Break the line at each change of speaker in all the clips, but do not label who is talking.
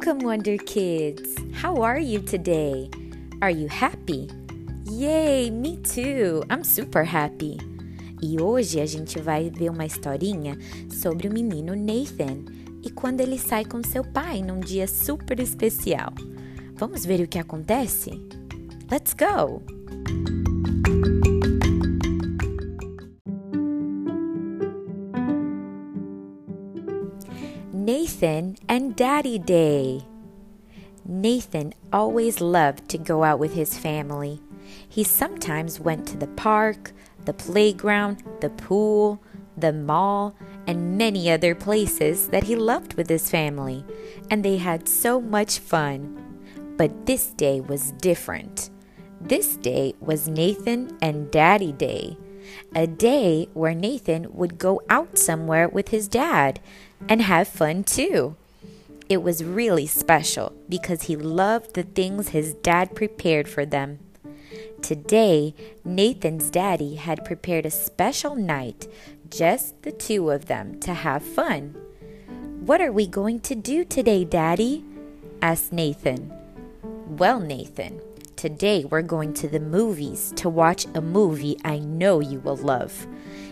Welcome, Wonder Kids! How are you today? Are you happy? Yay, me too! I'm super happy! E hoje a gente vai ver uma historinha sobre o menino Nathan e quando ele sai com seu pai num dia super especial. Vamos ver o que acontece? Let's go! Nathan and Daddy Day. Nathan always loved to go out with his family. He sometimes went to the park, the playground, the pool, the mall, and many other places that he loved with his family, and they had so much fun. But this day was different. This day was Nathan and Daddy Day, a day where Nathan would go out somewhere with his dad and have fun too. It was really special because he loved the things his dad prepared for them. Today, Nathan's daddy had prepared a special night, just the two of them, to have fun. What are we going to do today, Daddy? asked Nathan. Well, Nathan, today we're going to the movies to watch a movie I know you will love.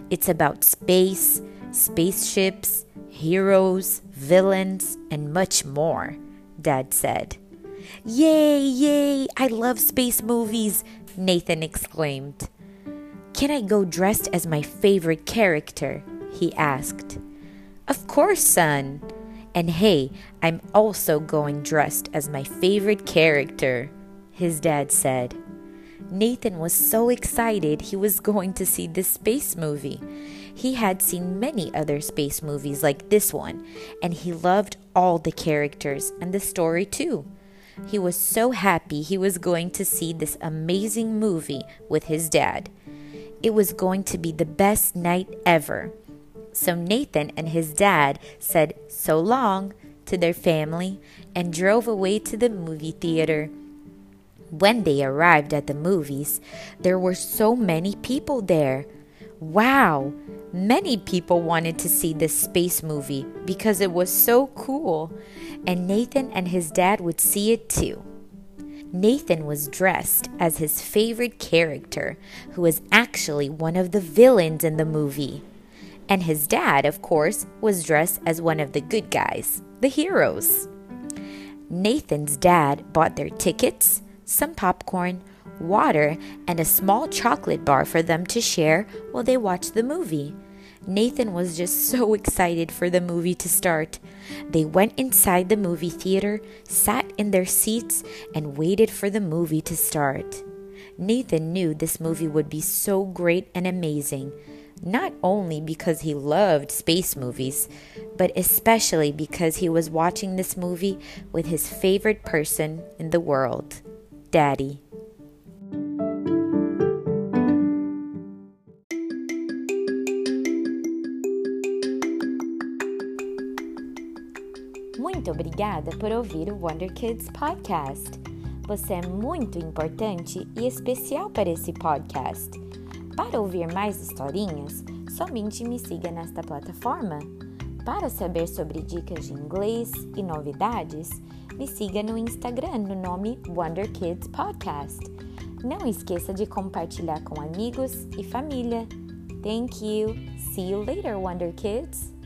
It's about space, spaceships, heroes, villains, and much more, Dad said. Yay, yay! I love space movies, Nathan exclaimed. Can I go dressed as my favorite character? he asked. Of course, son. And hey, I'm also going dressed as my favorite character, his dad said. Nathan was so excited he was going to see this space movie. He had seen many other space movies like this one, and he loved all the characters and the story too. He was so happy he was going to see this amazing movie with his dad. It was going to be the best night ever. So Nathan and his dad said so long to their family and drove away to the movie theater. When they arrived at the movies, there were so many people there. Wow! Many people wanted to see this space movie because it was so cool, and Nathan and his dad would see it too. Nathan was dressed as his favorite character, who was actually one of the villains in the movie. And his dad, of course, was dressed as one of the good guys, the heroes. Nathan's dad bought their tickets, some popcorn, water, and a small chocolate bar for them to share while they watched the movie. Nathan was just so excited for the movie to start. They went inside the movie theater, sat in their seats, and waited for the movie to start. Nathan knew this movie would be so great and amazing, not only because he loved space movies, but especially because he was watching this movie with his favorite person in the world, Daddy. Muito obrigada por ouvir o Wonder Kids Podcast. Você é muito importante e especial para esse podcast. Para ouvir mais historinhas, somente me siga nesta plataforma. Para saber sobre dicas de inglês e novidades, me siga no Instagram no nome Wonder Kids Podcast. Não esqueça de compartilhar com amigos e família. Thank you. See you later, Wonder Kids.